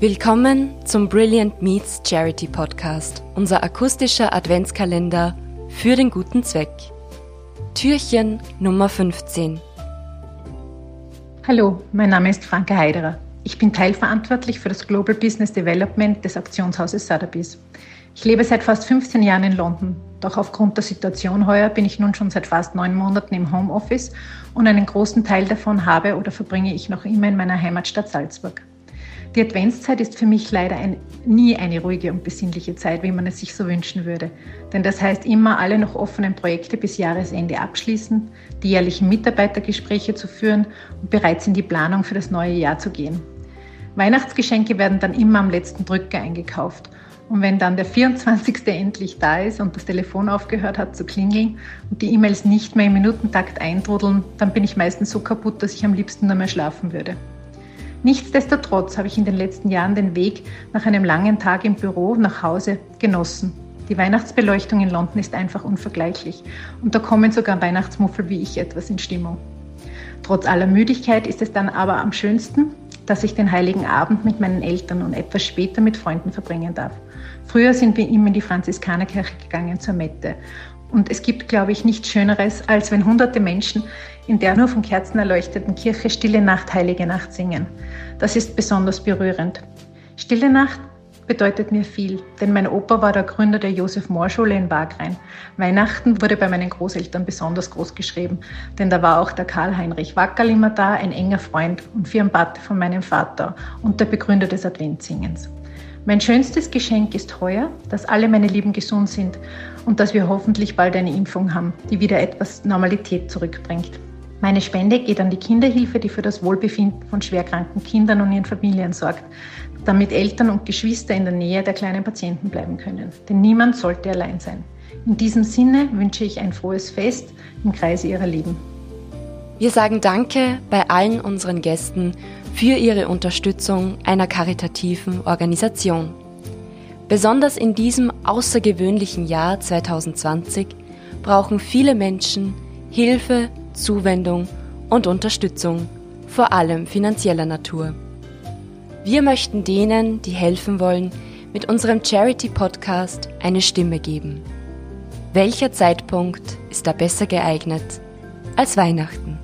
Willkommen zum Brilliant Meets Charity Podcast, unser akustischer Adventskalender für den guten Zweck. Türchen Nummer 15. Hallo, mein Name ist Franke Heiderer. Ich bin teilverantwortlich für das Global Business Development des Auktionshauses Sotheby's. Ich lebe seit fast 15 Jahren in London, doch aufgrund der Situation heuer bin ich nun schon seit fast neun Monaten im Homeoffice und einen großen Teil davon habe oder verbringe ich noch immer in meiner Heimatstadt Salzburg. Die Adventszeit ist für mich leider ein, nie eine ruhige und besinnliche Zeit, wie man es sich so wünschen würde. Denn das heißt immer, alle noch offenen Projekte bis Jahresende abschließen, die jährlichen Mitarbeitergespräche zu führen und bereits in die Planung für das neue Jahr zu gehen. Weihnachtsgeschenke werden dann immer am letzten Drücker eingekauft. Und wenn dann der 24. endlich da ist und das Telefon aufgehört hat zu klingeln und die E-Mails nicht mehr im Minutentakt eintrudeln, dann bin ich meistens so kaputt, dass ich am liebsten nur mehr schlafen würde. Nichtsdestotrotz habe ich in den letzten Jahren den Weg nach einem langen Tag im Büro nach Hause genossen. Die Weihnachtsbeleuchtung in London ist einfach unvergleichlich und da kommen sogar Weihnachtsmuffel wie ich etwas in Stimmung. Trotz aller Müdigkeit ist es dann aber am schönsten, dass ich den heiligen Abend mit meinen Eltern und etwas später mit Freunden verbringen darf. Früher sind wir immer in die Franziskanerkirche gegangen zur Mette und es gibt, glaube ich, nichts Schöneres, als wenn hunderte Menschen in der nur von Kerzen erleuchteten Kirche Stille Nacht, Heilige Nacht singen. Das ist besonders berührend. Stille Nacht bedeutet mir viel, denn mein Opa war der Gründer der Josef Mohr Schule in Wagrain. Weihnachten wurde bei meinen Großeltern besonders groß geschrieben, denn da war auch der Karl-Heinrich Wackerl immer da, ein enger Freund und Firmenpate von meinem Vater und der Begründer des Adventsingens. Mein schönstes Geschenk ist heuer, dass alle meine Lieben gesund sind und dass wir hoffentlich bald eine Impfung haben, die wieder etwas Normalität zurückbringt. Meine Spende geht an die Kinderhilfe, die für das Wohlbefinden von schwerkranken Kindern und ihren Familien sorgt, damit Eltern und Geschwister in der Nähe der kleinen Patienten bleiben können. Denn niemand sollte allein sein. In diesem Sinne wünsche ich ein frohes Fest im Kreise Ihrer Lieben. Wir sagen Danke bei allen unseren Gästen für ihre Unterstützung einer karitativen Organisation. Besonders in diesem außergewöhnlichen Jahr 2020 brauchen viele Menschen Hilfe, Zuwendung und Unterstützung, vor allem finanzieller Natur. Wir möchten denen, die helfen wollen, mit unserem Charity-Podcast eine Stimme geben. Welcher Zeitpunkt ist da besser geeignet als Weihnachten?